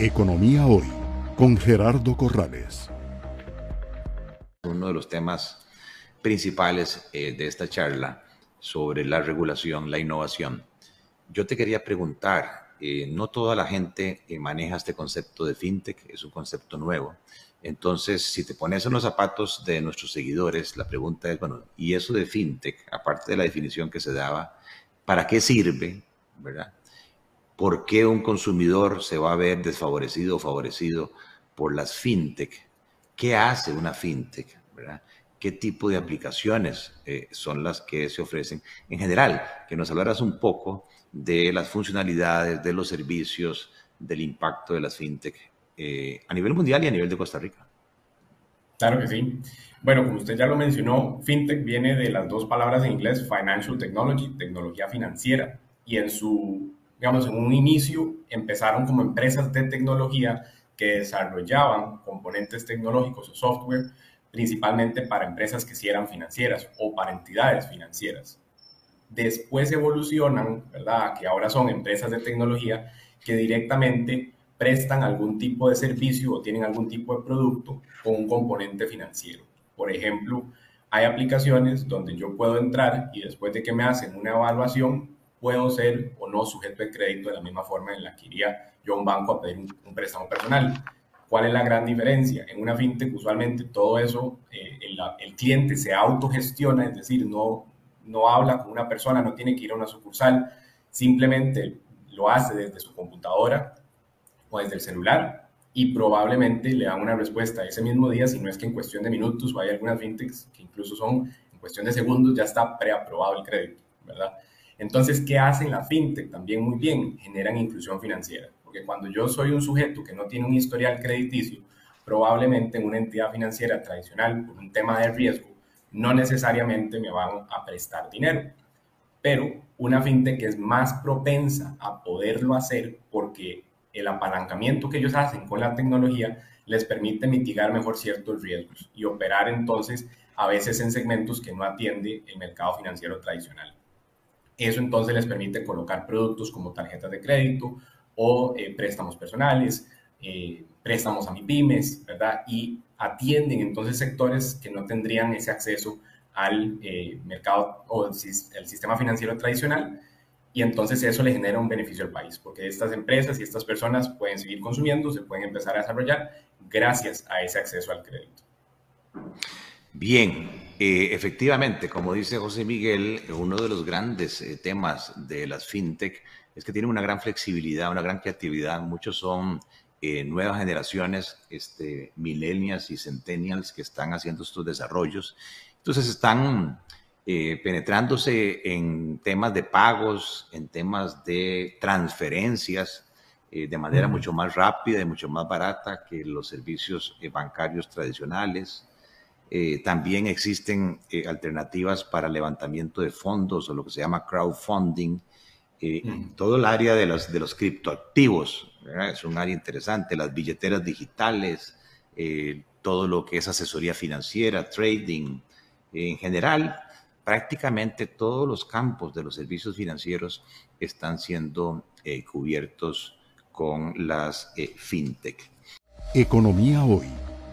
Economía Hoy con Gerardo Corrales. Uno de los temas principales eh, de esta charla sobre la regulación, la innovación. Yo te quería preguntar, eh, no toda la gente eh, maneja este concepto de fintech, es un concepto nuevo. Entonces, si te pones en los zapatos de nuestros seguidores, la pregunta es, bueno, ¿y eso de fintech, aparte de la definición que se daba, para qué sirve? ¿Verdad? ¿Por qué un consumidor se va a ver desfavorecido o favorecido por las fintech? ¿Qué hace una fintech? ¿Qué tipo de aplicaciones eh, son las que se ofrecen? En general, que nos hablaras un poco de las funcionalidades, de los servicios, del impacto de las fintech eh, a nivel mundial y a nivel de Costa Rica. Claro que sí. Bueno, como usted ya lo mencionó, fintech viene de las dos palabras en inglés, financial technology, tecnología financiera, y en su digamos, en un inicio empezaron como empresas de tecnología que desarrollaban componentes tecnológicos o software principalmente para empresas que sí eran financieras o para entidades financieras. Después evolucionan, ¿verdad? Que ahora son empresas de tecnología que directamente prestan algún tipo de servicio o tienen algún tipo de producto con un componente financiero. Por ejemplo, hay aplicaciones donde yo puedo entrar y después de que me hacen una evaluación, puedo ser o no sujeto de crédito de la misma forma en la que iría yo a un banco a pedir un, préstamo personal. ¿Cuál es la gran diferencia? En una fintech usualmente todo eso, eh, el, cliente se autogestiona, es decir, no, no habla con una persona, no tiene que ir a una sucursal, simplemente lo hace desde su computadora o desde el celular y probablemente le dan una respuesta ese mismo día, si no es que en cuestión de minutos o hay algunas fintechs que incluso son en cuestión de segundos ya está preaprobado el crédito, ¿verdad? Entonces, ¿qué hacen la fintech? También muy bien, generan inclusión financiera. Porque cuando yo soy un sujeto que no tiene un historial crediticio, probablemente en una entidad financiera tradicional, por un tema de riesgo, no necesariamente me van a prestar dinero. Pero una fintech es más propensa a poderlo hacer porque el apalancamiento que ellos hacen con la tecnología les permite mitigar mejor ciertos riesgos y operar entonces a veces en segmentos que no atiende el mercado financiero tradicional. Eso entonces les permite colocar productos como tarjetas de crédito o eh, préstamos personales, eh, préstamos a MIPIMES, ¿verdad? Y atienden entonces sectores que no tendrían ese acceso al eh, mercado o el sistema financiero tradicional y entonces eso le genera un beneficio al país, porque estas empresas y estas personas pueden seguir consumiendo, se pueden empezar a desarrollar gracias a ese acceso al crédito. Bien, eh, efectivamente, como dice José Miguel, uno de los grandes eh, temas de las fintech es que tienen una gran flexibilidad, una gran creatividad. Muchos son eh, nuevas generaciones, este, millennials y centennials que están haciendo estos desarrollos. Entonces están penetrándose en temas de pagos, en temas de transferencias, de manera mucho más rápida y mucho más barata que los servicios bancarios tradicionales. Eh, también existen eh, alternativas para levantamiento de fondos o lo que se llama crowdfunding. Eh, Todo el área de los, de los criptoactivos es un área interesante, las billeteras digitales, eh, todo lo que es asesoría financiera, trading, en general, prácticamente todos los campos de los servicios financieros están siendo cubiertos con las fintech. Economía hoy